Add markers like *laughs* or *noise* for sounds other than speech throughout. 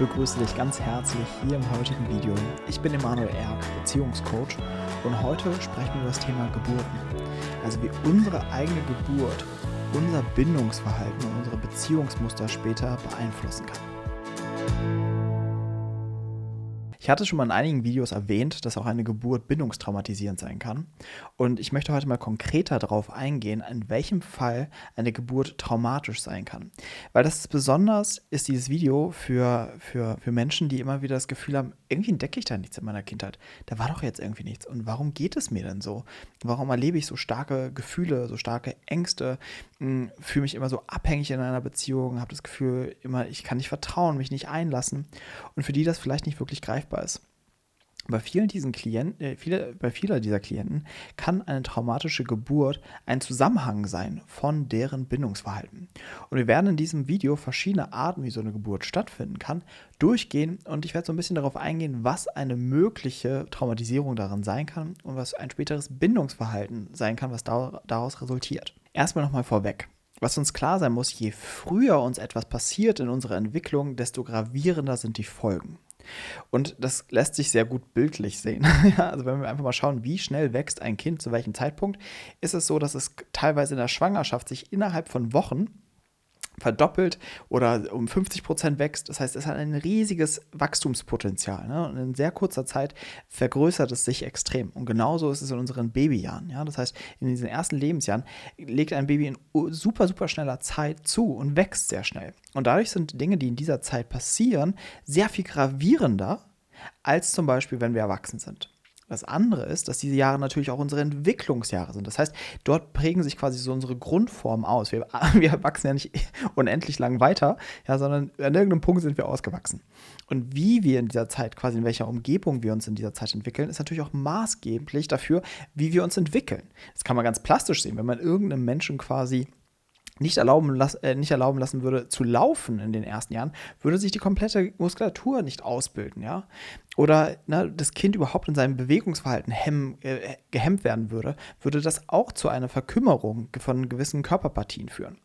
begrüße dich ganz herzlich hier im heutigen Video. Ich bin Emanuel Erk, Beziehungscoach und heute sprechen wir über das Thema Geburten. Also wie unsere eigene Geburt unser Bindungsverhalten und unsere Beziehungsmuster später beeinflussen kann. Ich hatte schon mal in einigen Videos erwähnt, dass auch eine Geburt bindungstraumatisierend sein kann. Und ich möchte heute mal konkreter darauf eingehen, in welchem Fall eine Geburt traumatisch sein kann. Weil das ist besonders ist dieses Video für, für, für Menschen, die immer wieder das Gefühl haben, irgendwie entdecke ich da nichts in meiner Kindheit. Da war doch jetzt irgendwie nichts. Und warum geht es mir denn so? Warum erlebe ich so starke Gefühle, so starke Ängste? Hm, fühle mich immer so abhängig in einer Beziehung, habe das Gefühl, immer, ich kann nicht vertrauen, mich nicht einlassen. Und für die das vielleicht nicht wirklich greifbar ist. Bei vielen diesen Klienten, äh, viele, bei vieler dieser Klienten kann eine traumatische Geburt ein Zusammenhang sein von deren Bindungsverhalten. Und wir werden in diesem Video verschiedene Arten, wie so eine Geburt stattfinden kann, durchgehen und ich werde so ein bisschen darauf eingehen, was eine mögliche Traumatisierung darin sein kann und was ein späteres Bindungsverhalten sein kann, was daraus resultiert. Erstmal nochmal vorweg. Was uns klar sein muss, je früher uns etwas passiert in unserer Entwicklung, desto gravierender sind die Folgen. Und das lässt sich sehr gut bildlich sehen. *laughs* also wenn wir einfach mal schauen, wie schnell wächst ein Kind zu welchem Zeitpunkt, ist es so, dass es teilweise in der Schwangerschaft sich innerhalb von Wochen verdoppelt oder um 50 Prozent wächst. Das heißt, es hat ein riesiges Wachstumspotenzial. Ne? Und in sehr kurzer Zeit vergrößert es sich extrem. Und genauso ist es in unseren Babyjahren. Ja? Das heißt, in diesen ersten Lebensjahren legt ein Baby in super, super schneller Zeit zu und wächst sehr schnell. Und dadurch sind Dinge, die in dieser Zeit passieren, sehr viel gravierender als zum Beispiel, wenn wir erwachsen sind. Das andere ist, dass diese Jahre natürlich auch unsere Entwicklungsjahre sind. Das heißt, dort prägen sich quasi so unsere Grundformen aus. Wir, *laughs* wir wachsen ja nicht *laughs* unendlich lang weiter, ja, sondern an irgendeinem Punkt sind wir ausgewachsen. Und wie wir in dieser Zeit, quasi in welcher Umgebung wir uns in dieser Zeit entwickeln, ist natürlich auch maßgeblich dafür, wie wir uns entwickeln. Das kann man ganz plastisch sehen, wenn man irgendeinem Menschen quasi nicht erlauben, las, äh, nicht erlauben lassen würde zu laufen in den ersten Jahren, würde sich die komplette Muskulatur nicht ausbilden, ja. Oder ne, das Kind überhaupt in seinem Bewegungsverhalten hemmen, äh, gehemmt werden würde, würde das auch zu einer Verkümmerung von gewissen Körperpartien führen.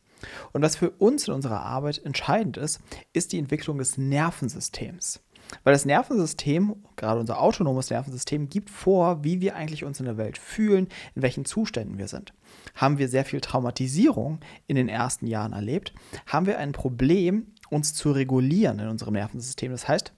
Und was für uns in unserer Arbeit entscheidend ist, ist die Entwicklung des Nervensystems. Weil das Nervensystem, gerade unser autonomes Nervensystem, gibt vor, wie wir eigentlich uns in der Welt fühlen, in welchen Zuständen wir sind. Haben wir sehr viel Traumatisierung in den ersten Jahren erlebt, haben wir ein Problem, uns zu regulieren in unserem Nervensystem. Das heißt,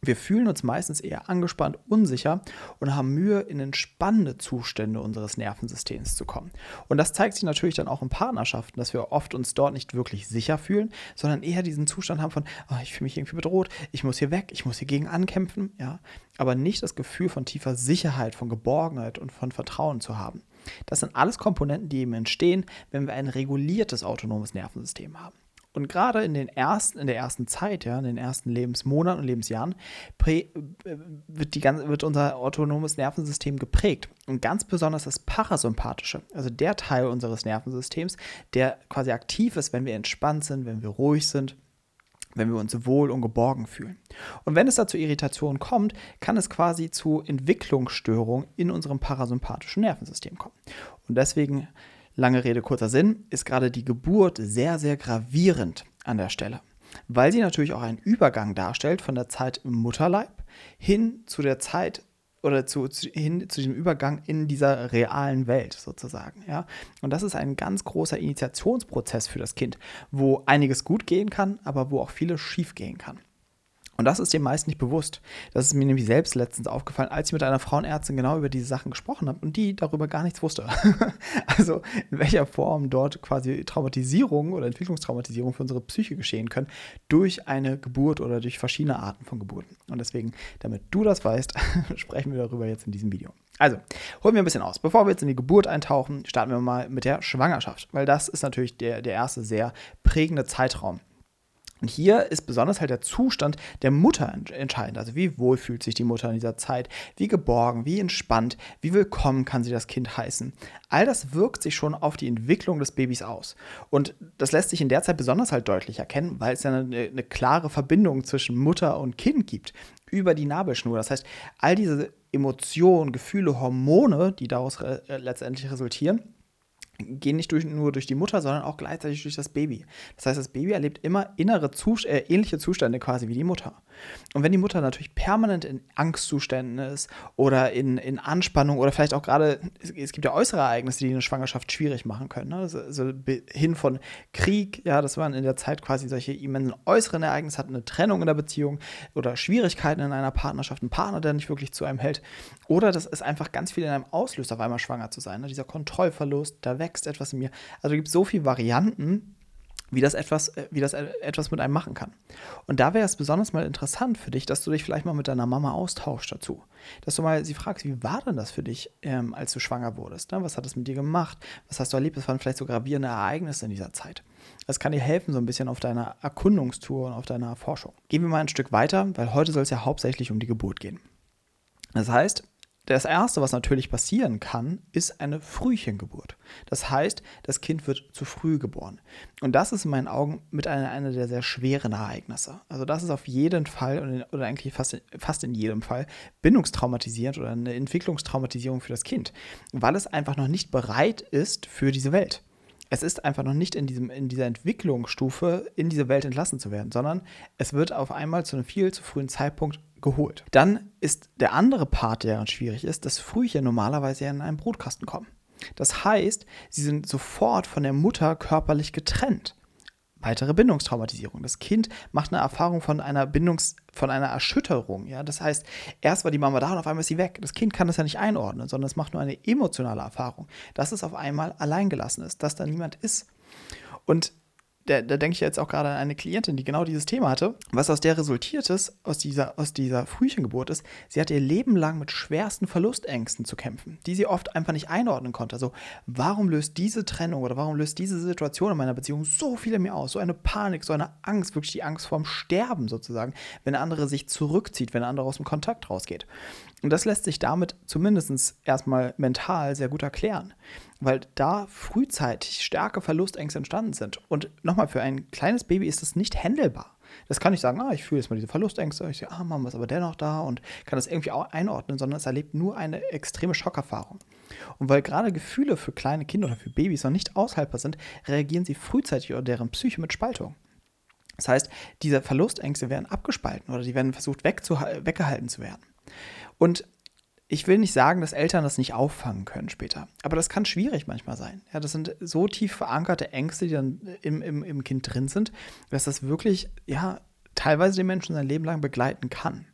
wir fühlen uns meistens eher angespannt, unsicher und haben Mühe, in entspannende Zustände unseres Nervensystems zu kommen. Und das zeigt sich natürlich dann auch in Partnerschaften, dass wir oft uns dort nicht wirklich sicher fühlen, sondern eher diesen Zustand haben von, oh, ich fühle mich irgendwie bedroht, ich muss hier weg, ich muss hier gegen ankämpfen, ja, aber nicht das Gefühl von tiefer Sicherheit, von Geborgenheit und von Vertrauen zu haben. Das sind alles Komponenten, die eben entstehen, wenn wir ein reguliertes autonomes Nervensystem haben. Und gerade in, den ersten, in der ersten Zeit, ja, in den ersten Lebensmonaten und Lebensjahren, äh, wird, die ganze, wird unser autonomes Nervensystem geprägt. Und ganz besonders das Parasympathische, also der Teil unseres Nervensystems, der quasi aktiv ist, wenn wir entspannt sind, wenn wir ruhig sind, wenn wir uns wohl und geborgen fühlen. Und wenn es da zu Irritationen kommt, kann es quasi zu Entwicklungsstörungen in unserem parasympathischen Nervensystem kommen. Und deswegen Lange Rede, kurzer Sinn, ist gerade die Geburt sehr, sehr gravierend an der Stelle, weil sie natürlich auch einen Übergang darstellt von der Zeit im Mutterleib hin zu der Zeit oder zu, zu, hin zu diesem Übergang in dieser realen Welt sozusagen. Ja? Und das ist ein ganz großer Initiationsprozess für das Kind, wo einiges gut gehen kann, aber wo auch vieles schief gehen kann. Und das ist dem meist nicht bewusst. Das ist mir nämlich selbst letztens aufgefallen, als ich mit einer Frauenärztin genau über diese Sachen gesprochen habe und die darüber gar nichts wusste. *laughs* also in welcher Form dort quasi Traumatisierung oder Entwicklungstraumatisierung für unsere Psyche geschehen können durch eine Geburt oder durch verschiedene Arten von Geburten. Und deswegen, damit du das weißt, *laughs* sprechen wir darüber jetzt in diesem Video. Also, holen wir ein bisschen aus. Bevor wir jetzt in die Geburt eintauchen, starten wir mal mit der Schwangerschaft, weil das ist natürlich der, der erste sehr prägende Zeitraum und hier ist besonders halt der Zustand der Mutter entscheidend. Also wie wohl fühlt sich die Mutter in dieser Zeit, wie geborgen, wie entspannt, wie willkommen kann sie das Kind heißen. All das wirkt sich schon auf die Entwicklung des Babys aus. Und das lässt sich in der Zeit besonders halt deutlich erkennen, weil es ja eine, eine klare Verbindung zwischen Mutter und Kind gibt über die Nabelschnur. Das heißt, all diese Emotionen, Gefühle, Hormone, die daraus re letztendlich resultieren, gehen nicht durch, nur durch die Mutter, sondern auch gleichzeitig durch das Baby. Das heißt, das Baby erlebt immer innere Zust äh, ähnliche Zustände quasi wie die Mutter. Und wenn die Mutter natürlich permanent in Angstzuständen ist oder in, in Anspannung oder vielleicht auch gerade, es, es gibt ja äußere Ereignisse, die eine Schwangerschaft schwierig machen können. Ne? Also, also hin von Krieg, ja, dass man in der Zeit quasi solche immensen äußeren Ereignisse hat, eine Trennung in der Beziehung oder Schwierigkeiten in einer Partnerschaft, ein Partner, der nicht wirklich zu einem hält. Oder das ist einfach ganz viel in einem auslöst, auf einmal schwanger zu sein. Ne? Dieser Kontrollverlust, da wächst etwas in mir. Also gibt es so viele Varianten, wie das etwas, äh, wie das äh, etwas mit einem machen kann. Und da wäre es besonders mal interessant für dich, dass du dich vielleicht mal mit deiner Mama austauschst dazu. Dass du mal sie fragst, wie war denn das für dich, ähm, als du schwanger wurdest? Ne? Was hat es mit dir gemacht? Was hast du erlebt? Was waren vielleicht so gravierende Ereignisse in dieser Zeit? Das kann dir helfen, so ein bisschen auf deiner Erkundungstour und auf deiner Forschung. Gehen wir mal ein Stück weiter, weil heute soll es ja hauptsächlich um die Geburt gehen. Das heißt, das Erste, was natürlich passieren kann, ist eine Frühchengeburt. Das heißt, das Kind wird zu früh geboren. Und das ist in meinen Augen mit einer, einer der sehr schweren Ereignisse. Also das ist auf jeden Fall oder eigentlich fast, fast in jedem Fall bindungstraumatisierend oder eine Entwicklungstraumatisierung für das Kind, weil es einfach noch nicht bereit ist für diese Welt es ist einfach noch nicht in, diesem, in dieser Entwicklungsstufe in diese Welt entlassen zu werden, sondern es wird auf einmal zu einem viel zu frühen Zeitpunkt geholt. Dann ist der andere Part, der schwierig ist, dass Frühchen normalerweise in einen Brutkasten kommen. Das heißt, sie sind sofort von der Mutter körperlich getrennt weitere Bindungstraumatisierung. Das Kind macht eine Erfahrung von einer Bindungs-, von einer Erschütterung. Ja? Das heißt, erst war die Mama da und auf einmal ist sie weg. Das Kind kann das ja nicht einordnen, sondern es macht nur eine emotionale Erfahrung, dass es auf einmal alleingelassen ist, dass da niemand ist. Und da, da denke ich jetzt auch gerade an eine Klientin, die genau dieses Thema hatte. Was aus der resultiert ist, aus dieser, aus dieser Frühchengeburt ist, sie hat ihr Leben lang mit schwersten Verlustängsten zu kämpfen, die sie oft einfach nicht einordnen konnte. Also, warum löst diese Trennung oder warum löst diese Situation in meiner Beziehung so viel in mir aus? So eine Panik, so eine Angst, wirklich die Angst vorm Sterben sozusagen, wenn der andere sich zurückzieht, wenn der andere aus dem Kontakt rausgeht. Und das lässt sich damit zumindest erstmal mental sehr gut erklären, weil da frühzeitig starke Verlustängste entstanden sind. Und nochmal, für ein kleines Baby ist das nicht händelbar. Das kann nicht sagen, ah, ich fühle jetzt mal diese Verlustängste, ich sehe, ah, Mama ist aber dennoch da und kann das irgendwie auch einordnen, sondern es erlebt nur eine extreme Schockerfahrung. Und weil gerade Gefühle für kleine Kinder oder für Babys noch nicht aushaltbar sind, reagieren sie frühzeitig oder deren Psyche mit Spaltung. Das heißt, diese Verlustängste werden abgespalten oder die werden versucht weggehalten zu werden. Und ich will nicht sagen, dass Eltern das nicht auffangen können später, aber das kann schwierig manchmal sein. Ja, das sind so tief verankerte Ängste, die dann im, im, im Kind drin sind, dass das wirklich, ja, teilweise den Menschen sein Leben lang begleiten kann.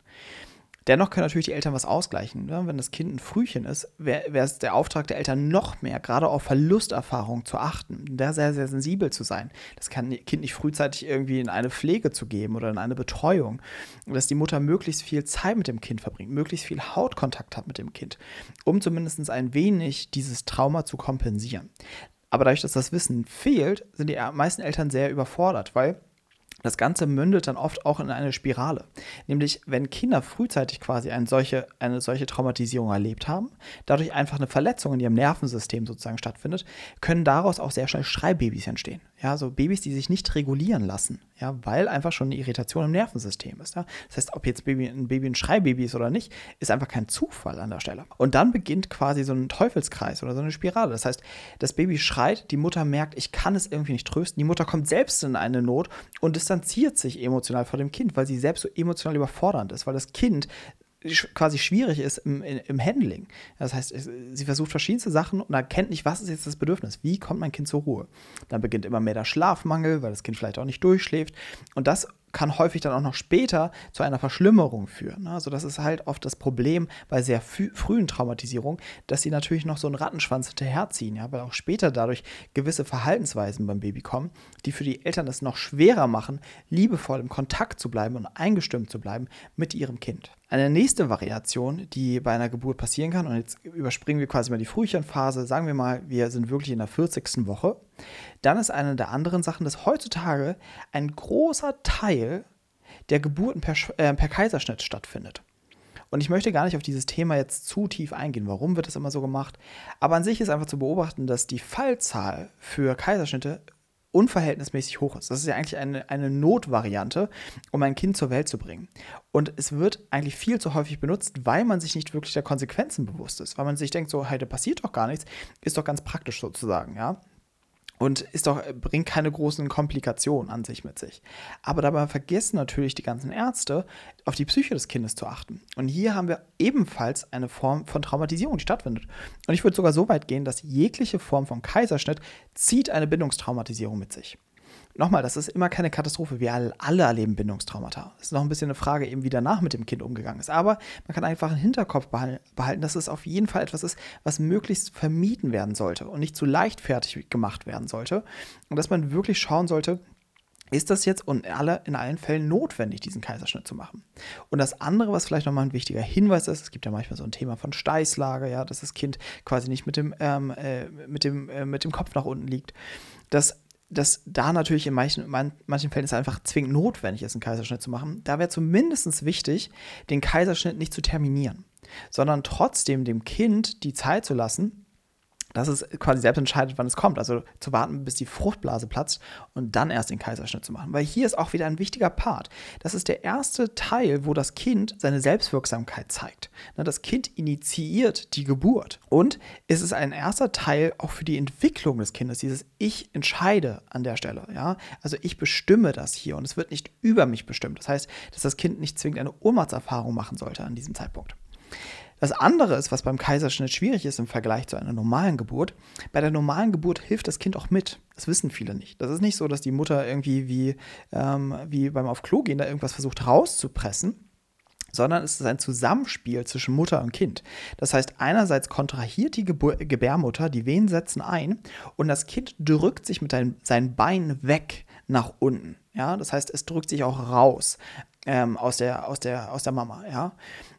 Dennoch können natürlich die Eltern was ausgleichen. Ne? Wenn das Kind ein Frühchen ist, wäre es der Auftrag der Eltern noch mehr, gerade auf Verlusterfahrung zu achten, da sehr, sehr sensibel zu sein. Das kann Kind nicht frühzeitig irgendwie in eine Pflege zu geben oder in eine Betreuung. Dass die Mutter möglichst viel Zeit mit dem Kind verbringt, möglichst viel Hautkontakt hat mit dem Kind, um zumindest ein wenig dieses Trauma zu kompensieren. Aber dadurch, dass das Wissen fehlt, sind die meisten Eltern sehr überfordert, weil das Ganze mündet dann oft auch in eine Spirale. Nämlich, wenn Kinder frühzeitig quasi eine solche, eine solche Traumatisierung erlebt haben, dadurch einfach eine Verletzung in ihrem Nervensystem sozusagen stattfindet, können daraus auch sehr schnell Schreibabys entstehen. Ja, so Babys, die sich nicht regulieren lassen, ja, weil einfach schon eine Irritation im Nervensystem ist. Ja. Das heißt, ob jetzt Baby, ein Baby ein Schreibaby ist oder nicht, ist einfach kein Zufall an der Stelle. Und dann beginnt quasi so ein Teufelskreis oder so eine Spirale. Das heißt, das Baby schreit, die Mutter merkt, ich kann es irgendwie nicht trösten, die Mutter kommt selbst in eine Not und distanziert sich emotional vor dem Kind, weil sie selbst so emotional überfordernd ist, weil das Kind quasi schwierig ist im, im Handling. Das heißt, sie versucht verschiedenste Sachen und erkennt nicht, was ist jetzt das Bedürfnis, wie kommt mein Kind zur Ruhe. Dann beginnt immer mehr der Schlafmangel, weil das Kind vielleicht auch nicht durchschläft. Und das kann häufig dann auch noch später zu einer Verschlimmerung führen. Also das ist halt oft das Problem bei sehr frühen Traumatisierungen, dass sie natürlich noch so einen Rattenschwanz hinterherziehen, ja, weil auch später dadurch gewisse Verhaltensweisen beim Baby kommen, die für die Eltern es noch schwerer machen, liebevoll im Kontakt zu bleiben und eingestimmt zu bleiben mit ihrem Kind. Eine nächste Variation, die bei einer Geburt passieren kann, und jetzt überspringen wir quasi mal die Frühchenphase, sagen wir mal, wir sind wirklich in der 40. Woche, dann ist eine der anderen Sachen, dass heutzutage ein großer Teil der Geburten per, äh, per Kaiserschnitt stattfindet. Und ich möchte gar nicht auf dieses Thema jetzt zu tief eingehen. Warum wird das immer so gemacht? Aber an sich ist einfach zu beobachten, dass die Fallzahl für Kaiserschnitte unverhältnismäßig hoch ist. Das ist ja eigentlich eine, eine Notvariante, um ein Kind zur Welt zu bringen. Und es wird eigentlich viel zu häufig benutzt, weil man sich nicht wirklich der Konsequenzen bewusst ist. Weil man sich denkt, so, hey, da passiert doch gar nichts, ist doch ganz praktisch sozusagen, ja und ist doch, bringt keine großen Komplikationen an sich mit sich. Aber dabei vergessen natürlich die ganzen Ärzte, auf die Psyche des Kindes zu achten. Und hier haben wir ebenfalls eine Form von Traumatisierung, die stattfindet. Und ich würde sogar so weit gehen, dass jegliche Form von Kaiserschnitt zieht eine Bindungstraumatisierung mit sich nochmal, das ist immer keine Katastrophe. Wir alle erleben Bindungstraumata. Es ist noch ein bisschen eine Frage, eben wie danach mit dem Kind umgegangen ist. Aber man kann einfach im Hinterkopf behalten, dass es auf jeden Fall etwas ist, was möglichst vermieden werden sollte und nicht zu leichtfertig gemacht werden sollte. Und dass man wirklich schauen sollte, ist das jetzt in, alle, in allen Fällen notwendig, diesen Kaiserschnitt zu machen? Und das andere, was vielleicht nochmal ein wichtiger Hinweis ist, es gibt ja manchmal so ein Thema von Steißlage, ja, dass das Kind quasi nicht mit dem, ähm, äh, mit dem, äh, mit dem Kopf nach unten liegt, dass dass da natürlich in manchen, man, manchen Fällen es einfach zwingend notwendig ist, einen Kaiserschnitt zu machen. Da wäre zumindest wichtig, den Kaiserschnitt nicht zu terminieren, sondern trotzdem dem Kind die Zeit zu lassen, dass es quasi selbst entscheidet, wann es kommt. Also zu warten, bis die Fruchtblase platzt und dann erst den Kaiserschnitt zu machen. Weil hier ist auch wieder ein wichtiger Part. Das ist der erste Teil, wo das Kind seine Selbstwirksamkeit zeigt. Das Kind initiiert die Geburt. Und es ist ein erster Teil auch für die Entwicklung des Kindes, dieses Ich entscheide an der Stelle. Ja? Also ich bestimme das hier und es wird nicht über mich bestimmt. Das heißt, dass das Kind nicht zwingend eine Ohnmachtserfahrung machen sollte an diesem Zeitpunkt. Das andere ist, was beim Kaiserschnitt schwierig ist im Vergleich zu einer normalen Geburt. Bei der normalen Geburt hilft das Kind auch mit. Das wissen viele nicht. Das ist nicht so, dass die Mutter irgendwie wie, ähm, wie beim Auf Klo gehen da irgendwas versucht rauszupressen, sondern es ist ein Zusammenspiel zwischen Mutter und Kind. Das heißt, einerseits kontrahiert die Gebur Gebärmutter, die Wehen setzen ein und das Kind drückt sich mit seinen Beinen weg nach unten. Ja, das heißt, es drückt sich auch raus ähm, aus, der, aus, der, aus der Mama. Ja.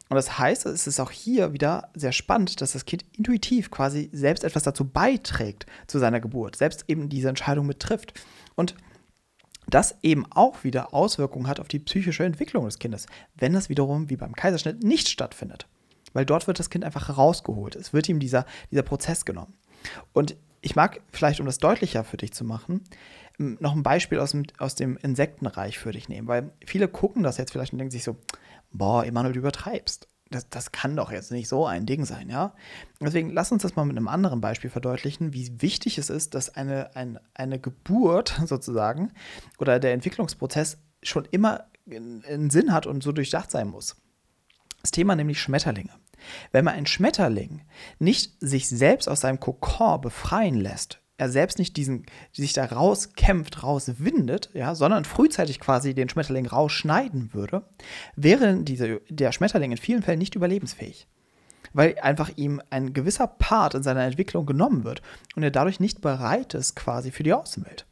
Und das heißt, es ist auch hier wieder sehr spannend, dass das Kind intuitiv quasi selbst etwas dazu beiträgt zu seiner Geburt, selbst eben diese Entscheidung mittrifft. Und das eben auch wieder Auswirkungen hat auf die psychische Entwicklung des Kindes, wenn das wiederum wie beim Kaiserschnitt nicht stattfindet. Weil dort wird das Kind einfach rausgeholt. Es wird ihm dieser, dieser Prozess genommen. Und ich mag vielleicht, um das deutlicher für dich zu machen, noch ein Beispiel aus dem, aus dem Insektenreich für dich nehmen, weil viele gucken das jetzt vielleicht und denken sich so, boah, Emanuel, du übertreibst. Das, das kann doch jetzt nicht so ein Ding sein, ja? Deswegen lass uns das mal mit einem anderen Beispiel verdeutlichen, wie wichtig es ist, dass eine, ein, eine Geburt *laughs* sozusagen oder der Entwicklungsprozess schon immer einen Sinn hat und so durchdacht sein muss. Das Thema nämlich Schmetterlinge. Wenn man ein Schmetterling nicht sich selbst aus seinem Kokon befreien lässt, er selbst nicht diesen, sich da rauskämpft, rauswindet, ja, sondern frühzeitig quasi den Schmetterling rausschneiden würde, wäre diese, der Schmetterling in vielen Fällen nicht überlebensfähig. Weil einfach ihm ein gewisser Part in seiner Entwicklung genommen wird und er dadurch nicht bereit ist quasi für die Außenwelt.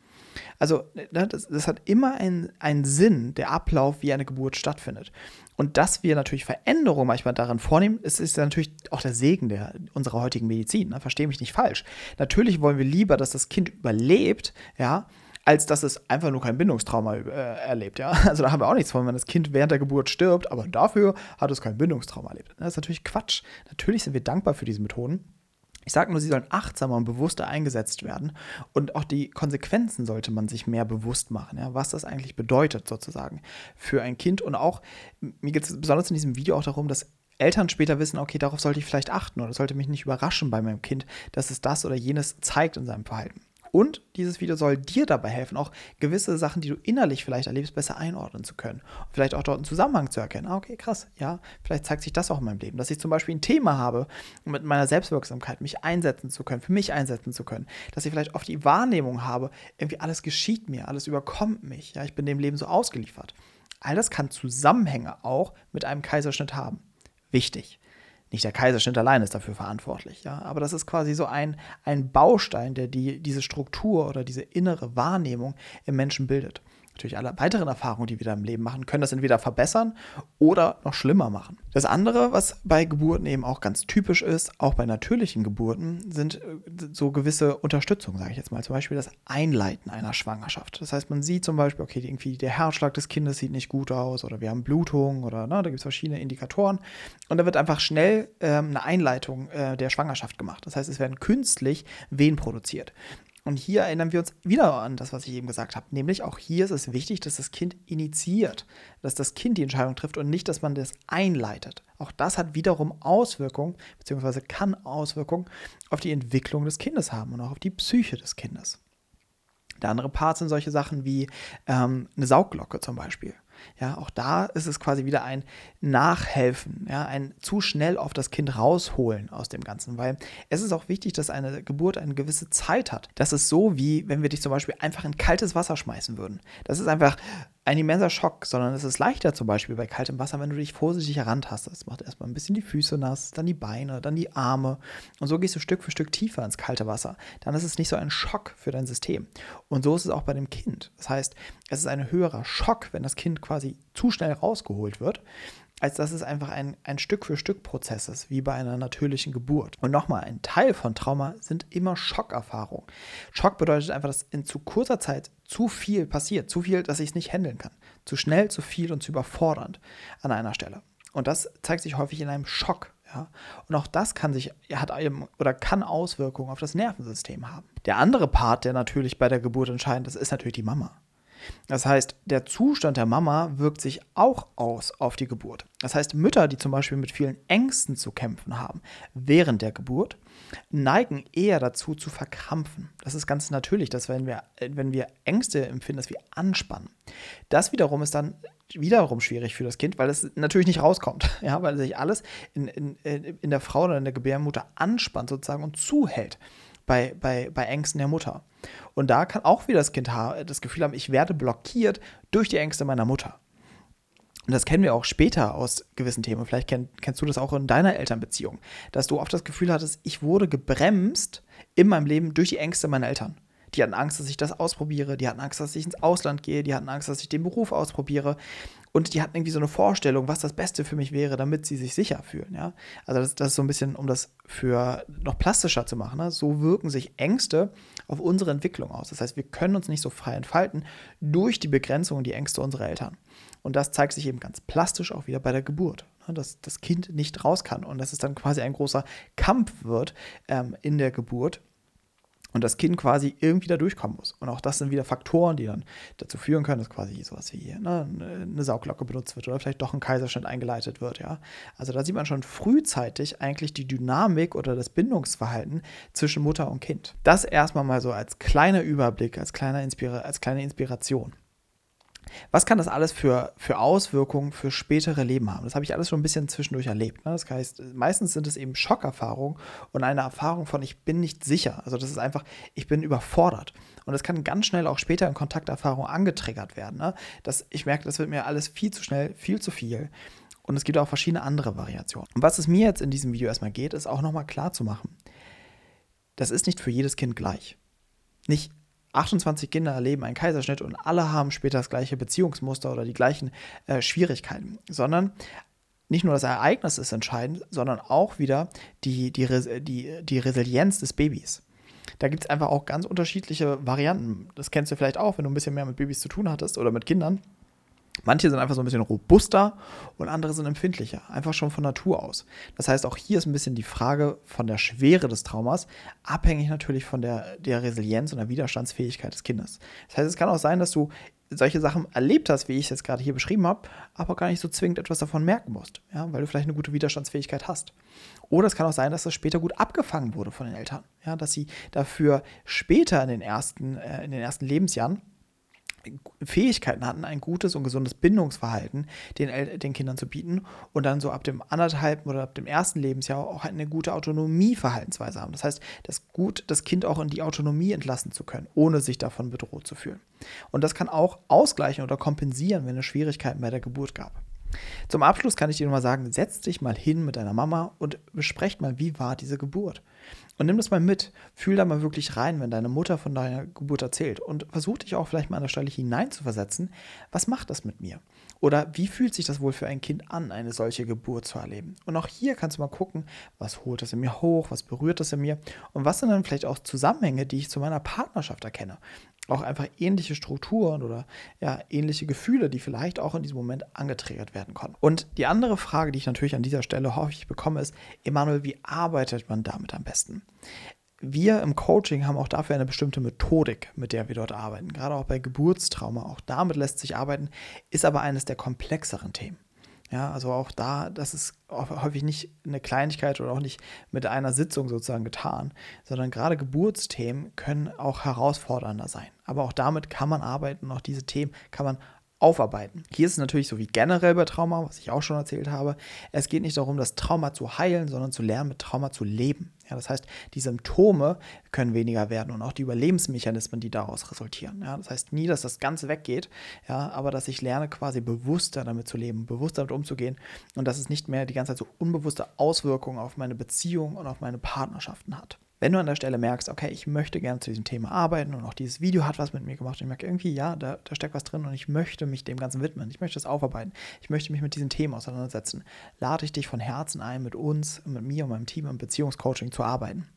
Also ne, das, das hat immer einen, einen Sinn, der Ablauf, wie eine Geburt stattfindet. Und dass wir natürlich Veränderungen manchmal darin vornehmen, ist, ist natürlich auch der Segen der, unserer heutigen Medizin. Ne? Verstehe mich nicht falsch. Natürlich wollen wir lieber, dass das Kind überlebt, ja, als dass es einfach nur kein Bindungstrauma äh, erlebt. Ja? Also da haben wir auch nichts von, wenn das Kind während der Geburt stirbt, aber dafür hat es kein Bindungstrauma erlebt. Das ist natürlich Quatsch. Natürlich sind wir dankbar für diese Methoden. Ich sage nur, sie sollen achtsamer und bewusster eingesetzt werden. Und auch die Konsequenzen sollte man sich mehr bewusst machen, ja, was das eigentlich bedeutet, sozusagen, für ein Kind. Und auch, mir geht es besonders in diesem Video auch darum, dass Eltern später wissen, okay, darauf sollte ich vielleicht achten oder sollte mich nicht überraschen bei meinem Kind, dass es das oder jenes zeigt in seinem Verhalten. Und dieses Video soll dir dabei helfen, auch gewisse Sachen, die du innerlich vielleicht erlebst, besser einordnen zu können. Und vielleicht auch dort einen Zusammenhang zu erkennen. Ah, okay, krass, ja, vielleicht zeigt sich das auch in meinem Leben. Dass ich zum Beispiel ein Thema habe, um mit meiner Selbstwirksamkeit mich einsetzen zu können, für mich einsetzen zu können. Dass ich vielleicht oft die Wahrnehmung habe, irgendwie alles geschieht mir, alles überkommt mich. Ja, ich bin dem Leben so ausgeliefert. All das kann Zusammenhänge auch mit einem Kaiserschnitt haben. Wichtig. Nicht der Kaiserschnitt allein ist dafür verantwortlich, ja, aber das ist quasi so ein, ein Baustein, der die, diese Struktur oder diese innere Wahrnehmung im Menschen bildet natürlich alle weiteren Erfahrungen, die wir da im Leben machen, können das entweder verbessern oder noch schlimmer machen. Das andere, was bei Geburten eben auch ganz typisch ist, auch bei natürlichen Geburten, sind äh, so gewisse Unterstützung, sage ich jetzt mal. Zum Beispiel das Einleiten einer Schwangerschaft. Das heißt, man sieht zum Beispiel, okay, irgendwie der Herzschlag des Kindes sieht nicht gut aus oder wir haben Blutung oder na, ne, da gibt es verschiedene Indikatoren. Und da wird einfach schnell ähm, eine Einleitung äh, der Schwangerschaft gemacht. Das heißt, es werden künstlich Wehen produziert. Und hier erinnern wir uns wieder an das, was ich eben gesagt habe. Nämlich auch hier ist es wichtig, dass das Kind initiiert, dass das Kind die Entscheidung trifft und nicht, dass man das einleitet. Auch das hat wiederum Auswirkungen, beziehungsweise kann Auswirkungen auf die Entwicklung des Kindes haben und auch auf die Psyche des Kindes. Der andere Part sind solche Sachen wie ähm, eine Saugglocke zum Beispiel. Ja, auch da ist es quasi wieder ein Nachhelfen, ja, ein zu schnell auf das Kind rausholen aus dem Ganzen, weil es ist auch wichtig, dass eine Geburt eine gewisse Zeit hat. Das ist so, wie wenn wir dich zum Beispiel einfach in kaltes Wasser schmeißen würden. Das ist einfach ein immenser Schock, sondern es ist leichter zum Beispiel bei kaltem Wasser, wenn du dich vorsichtig herantastest. Das macht erstmal ein bisschen die Füße nass, dann die Beine, dann die Arme und so gehst du Stück für Stück tiefer ins kalte Wasser. Dann ist es nicht so ein Schock für dein System. Und so ist es auch bei dem Kind. Das heißt, es ist ein höherer Schock, wenn das Kind quasi zu schnell rausgeholt wird, als dass es einfach ein, ein Stück für Stück Prozess ist, wie bei einer natürlichen Geburt. Und nochmal, ein Teil von Trauma sind immer Schockerfahrungen. Schock bedeutet einfach, dass in zu kurzer Zeit zu viel passiert, zu viel, dass ich es nicht handeln kann. Zu schnell, zu viel und zu überfordernd an einer Stelle. Und das zeigt sich häufig in einem Schock. Ja? Und auch das kann sich, hat eben oder kann Auswirkungen auf das Nervensystem haben. Der andere Part, der natürlich bei der Geburt entscheidend ist, ist natürlich die Mama. Das heißt, der Zustand der Mama wirkt sich auch aus auf die Geburt. Das heißt, Mütter, die zum Beispiel mit vielen Ängsten zu kämpfen haben während der Geburt, neigen eher dazu zu verkrampfen. Das ist ganz natürlich, dass wenn wir, wenn wir Ängste empfinden, dass wir anspannen. Das wiederum ist dann wiederum schwierig für das Kind, weil es natürlich nicht rauskommt, *laughs* ja, weil sich alles in, in, in der Frau oder in der Gebärmutter anspannt sozusagen und zuhält bei, bei, bei Ängsten der Mutter. Und da kann auch wieder das Kind das Gefühl haben, ich werde blockiert durch die Ängste meiner Mutter. Und das kennen wir auch später aus gewissen Themen. Vielleicht kenn, kennst du das auch in deiner Elternbeziehung, dass du oft das Gefühl hattest, ich wurde gebremst in meinem Leben durch die Ängste meiner Eltern. Die hatten Angst, dass ich das ausprobiere, die hatten Angst, dass ich ins Ausland gehe, die hatten Angst, dass ich den Beruf ausprobiere. Und die hatten irgendwie so eine Vorstellung, was das Beste für mich wäre, damit sie sich sicher fühlen. Ja? Also das, das ist so ein bisschen, um das für noch plastischer zu machen. Ne? So wirken sich Ängste auf unsere Entwicklung aus. Das heißt, wir können uns nicht so frei entfalten durch die Begrenzung und die Ängste unserer Eltern. Und das zeigt sich eben ganz plastisch auch wieder bei der Geburt, ne? dass das Kind nicht raus kann und dass es dann quasi ein großer Kampf wird ähm, in der Geburt und das Kind quasi irgendwie da durchkommen muss. Und auch das sind wieder Faktoren, die dann dazu führen können, dass quasi sowas wie ne, eine Sauglocke benutzt wird oder vielleicht doch ein Kaiserschnitt eingeleitet wird. Ja? Also da sieht man schon frühzeitig eigentlich die Dynamik oder das Bindungsverhalten zwischen Mutter und Kind. Das erstmal mal so als kleiner Überblick, als, kleiner Inspira als kleine Inspiration. Was kann das alles für, für Auswirkungen für spätere Leben haben? Das habe ich alles schon ein bisschen zwischendurch erlebt. Ne? Das heißt, meistens sind es eben Schockerfahrungen und eine Erfahrung von, ich bin nicht sicher. Also das ist einfach, ich bin überfordert. Und das kann ganz schnell auch später in Kontakterfahrung angetriggert werden. Ne? Das, ich merke, das wird mir alles viel zu schnell, viel zu viel. Und es gibt auch verschiedene andere Variationen. Und was es mir jetzt in diesem Video erstmal geht, ist auch nochmal klar zu machen. Das ist nicht für jedes Kind gleich. Nicht 28 Kinder erleben einen Kaiserschnitt und alle haben später das gleiche Beziehungsmuster oder die gleichen äh, Schwierigkeiten, sondern nicht nur das Ereignis ist entscheidend, sondern auch wieder die, die, die, die Resilienz des Babys. Da gibt es einfach auch ganz unterschiedliche Varianten. Das kennst du vielleicht auch, wenn du ein bisschen mehr mit Babys zu tun hattest oder mit Kindern. Manche sind einfach so ein bisschen robuster und andere sind empfindlicher, einfach schon von Natur aus. Das heißt, auch hier ist ein bisschen die Frage von der Schwere des Traumas, abhängig natürlich von der, der Resilienz und der Widerstandsfähigkeit des Kindes. Das heißt, es kann auch sein, dass du solche Sachen erlebt hast, wie ich es jetzt gerade hier beschrieben habe, aber gar nicht so zwingend etwas davon merken musst, ja, weil du vielleicht eine gute Widerstandsfähigkeit hast. Oder es kann auch sein, dass das später gut abgefangen wurde von den Eltern, ja, dass sie dafür später in den ersten, äh, in den ersten Lebensjahren Fähigkeiten hatten, ein gutes und gesundes Bindungsverhalten den, den Kindern zu bieten und dann so ab dem anderthalben oder ab dem ersten Lebensjahr auch eine gute Autonomieverhaltensweise haben. Das heißt, das gut, das Kind auch in die Autonomie entlassen zu können, ohne sich davon bedroht zu fühlen. Und das kann auch ausgleichen oder kompensieren, wenn es Schwierigkeiten bei der Geburt gab. Zum Abschluss kann ich dir nur mal sagen, setz dich mal hin mit deiner Mama und besprecht mal, wie war diese Geburt. Und nimm das mal mit. Fühl da mal wirklich rein, wenn deine Mutter von deiner Geburt erzählt. Und versuch dich auch vielleicht mal an der Stelle hineinzuversetzen. Was macht das mit mir? Oder wie fühlt sich das wohl für ein Kind an, eine solche Geburt zu erleben? Und auch hier kannst du mal gucken, was holt das in mir hoch, was berührt das in mir und was sind dann vielleicht auch Zusammenhänge, die ich zu meiner Partnerschaft erkenne auch einfach ähnliche Strukturen oder ja, ähnliche Gefühle, die vielleicht auch in diesem Moment angetriggert werden konnten. Und die andere Frage, die ich natürlich an dieser Stelle häufig bekomme, ist, Emanuel, wie arbeitet man damit am besten? Wir im Coaching haben auch dafür eine bestimmte Methodik, mit der wir dort arbeiten. Gerade auch bei Geburtstrauma, auch damit lässt sich arbeiten, ist aber eines der komplexeren Themen. Ja, also auch da, das ist häufig nicht eine Kleinigkeit oder auch nicht mit einer Sitzung sozusagen getan, sondern gerade Geburtsthemen können auch herausfordernder sein. Aber auch damit kann man arbeiten, auch diese Themen kann man aufarbeiten. Hier ist es natürlich so wie generell bei Trauma, was ich auch schon erzählt habe. Es geht nicht darum, das Trauma zu heilen, sondern zu lernen, mit Trauma zu leben. Ja, das heißt, die Symptome können weniger werden und auch die Überlebensmechanismen, die daraus resultieren. Ja, das heißt nie, dass das Ganze weggeht, ja, aber dass ich lerne, quasi bewusster damit zu leben, bewusster damit umzugehen und dass es nicht mehr die ganze Zeit so unbewusste Auswirkungen auf meine Beziehung und auf meine Partnerschaften hat. Wenn du an der Stelle merkst, okay, ich möchte gerne zu diesem Thema arbeiten und auch dieses Video hat was mit mir gemacht und ich merke irgendwie, ja, da, da steckt was drin und ich möchte mich dem Ganzen widmen, ich möchte es aufarbeiten, ich möchte mich mit diesen Themen auseinandersetzen, lade ich dich von Herzen ein, mit uns, mit mir und meinem Team im Beziehungscoaching zu arbeiten.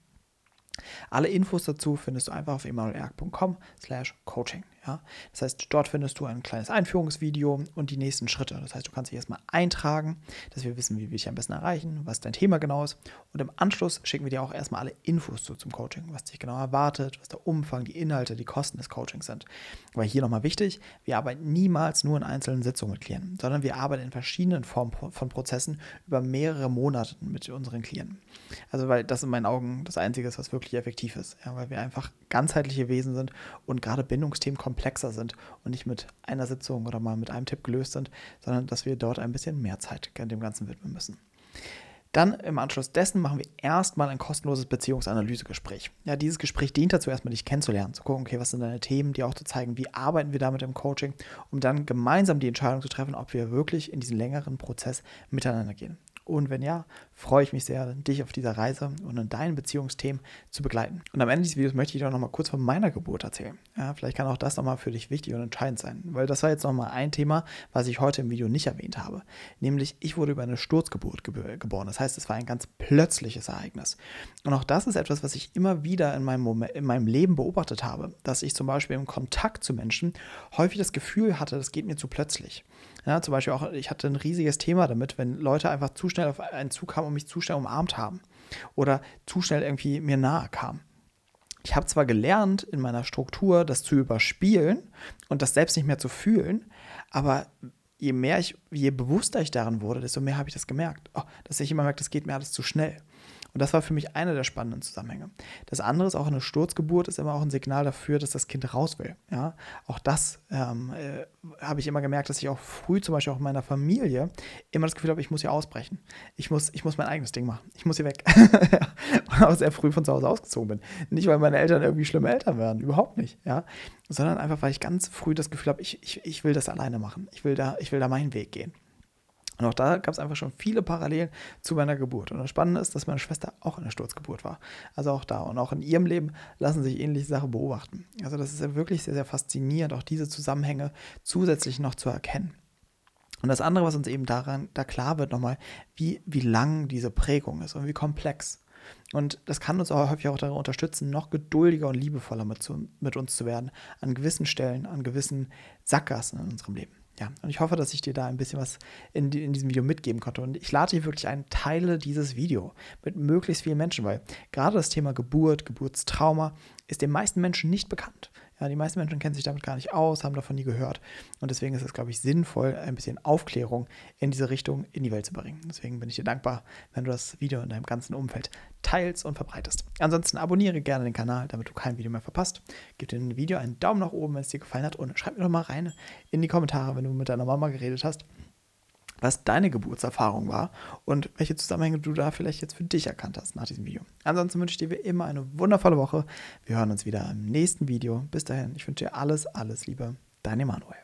Alle Infos dazu findest du einfach auf emanuelerg.com slash coaching. Ja? Das heißt, dort findest du ein kleines Einführungsvideo und die nächsten Schritte. Das heißt, du kannst dich erstmal eintragen, dass wir wissen, wie wir dich am besten erreichen, was dein Thema genau ist. Und im Anschluss schicken wir dir auch erstmal alle Infos zu zum Coaching, was dich genau erwartet, was der Umfang, die Inhalte, die Kosten des Coachings sind. Weil hier nochmal wichtig, wir arbeiten niemals nur in einzelnen Sitzungen mit Klienten, sondern wir arbeiten in verschiedenen Formen von Prozessen über mehrere Monate mit unseren Klienten. Also weil das in meinen Augen das Einzige ist, was wirklich effektiv ist. Ja, weil wir einfach ganzheitliche Wesen sind und gerade Bindungsthemen komplexer sind und nicht mit einer Sitzung oder mal mit einem Tipp gelöst sind, sondern dass wir dort ein bisschen mehr Zeit dem Ganzen widmen müssen. Dann im Anschluss dessen machen wir erstmal ein kostenloses Beziehungsanalysegespräch. Ja, dieses Gespräch dient dazu, erstmal dich kennenzulernen, zu gucken, okay, was sind deine Themen, dir auch zu zeigen, wie arbeiten wir damit im Coaching, um dann gemeinsam die Entscheidung zu treffen, ob wir wirklich in diesen längeren Prozess miteinander gehen. Und wenn ja, freue ich mich sehr, dich auf dieser Reise und in deinen Beziehungsthemen zu begleiten. Und am Ende dieses Videos möchte ich dir noch mal kurz von meiner Geburt erzählen. Ja, vielleicht kann auch das nochmal für dich wichtig und entscheidend sein, weil das war jetzt nochmal ein Thema, was ich heute im Video nicht erwähnt habe. Nämlich, ich wurde über eine Sturzgeburt geboren. Das heißt, es war ein ganz plötzliches Ereignis. Und auch das ist etwas, was ich immer wieder in meinem, Moment, in meinem Leben beobachtet habe, dass ich zum Beispiel im Kontakt zu Menschen häufig das Gefühl hatte, das geht mir zu plötzlich. Ja, zum Beispiel auch, ich hatte ein riesiges Thema damit, wenn Leute einfach zu schnell auf einen Zug kamen und mich zu schnell umarmt haben oder zu schnell irgendwie mir nahe kamen. Ich habe zwar gelernt in meiner Struktur, das zu überspielen und das selbst nicht mehr zu fühlen, aber je mehr ich, je bewusster ich daran wurde, desto mehr habe ich das gemerkt. Oh, dass ich immer merke, das geht mir alles zu schnell. Und das war für mich einer der spannenden Zusammenhänge. Das andere ist auch eine Sturzgeburt, ist immer auch ein Signal dafür, dass das Kind raus will. Ja? Auch das ähm, äh, habe ich immer gemerkt, dass ich auch früh, zum Beispiel auch in meiner Familie, immer das Gefühl habe, ich muss hier ausbrechen. Ich muss, ich muss mein eigenes Ding machen. Ich muss hier weg. *laughs* Und auch sehr früh von zu Hause ausgezogen bin. Nicht, weil meine Eltern irgendwie schlimme Eltern werden, überhaupt nicht. Ja? Sondern einfach, weil ich ganz früh das Gefühl habe, ich, ich, ich will das alleine machen. Ich will da, ich will da meinen Weg gehen. Und auch da gab es einfach schon viele Parallelen zu meiner Geburt. Und das Spannende ist, dass meine Schwester auch eine Sturzgeburt war. Also auch da. Und auch in ihrem Leben lassen sich ähnliche Sachen beobachten. Also das ist ja wirklich sehr, sehr faszinierend, auch diese Zusammenhänge zusätzlich noch zu erkennen. Und das andere, was uns eben daran da klar wird, nochmal, wie, wie lang diese Prägung ist und wie komplex. Und das kann uns auch häufig auch darin unterstützen, noch geduldiger und liebevoller mit, zu, mit uns zu werden, an gewissen Stellen, an gewissen Sackgassen in unserem Leben ja, und ich hoffe, dass ich dir da ein bisschen was in, in diesem Video mitgeben konnte. Und ich lade dich wirklich ein, teile dieses Video mit möglichst vielen Menschen, weil gerade das Thema Geburt, Geburtstrauma ist den meisten Menschen nicht bekannt. Ja, die meisten Menschen kennen sich damit gar nicht aus, haben davon nie gehört. Und deswegen ist es, glaube ich, sinnvoll, ein bisschen Aufklärung in diese Richtung in die Welt zu bringen. Deswegen bin ich dir dankbar, wenn du das Video in deinem ganzen Umfeld teilst und verbreitest. Ansonsten abonniere gerne den Kanal, damit du kein Video mehr verpasst. Gib dem Video einen Daumen nach oben, wenn es dir gefallen hat. Und schreib mir doch mal rein in die Kommentare, wenn du mit deiner Mama geredet hast was deine Geburtserfahrung war und welche Zusammenhänge du da vielleicht jetzt für dich erkannt hast nach diesem Video. Ansonsten wünsche ich dir wie immer eine wundervolle Woche. Wir hören uns wieder im nächsten Video. Bis dahin, ich wünsche dir alles, alles Liebe. Dein Emanuel.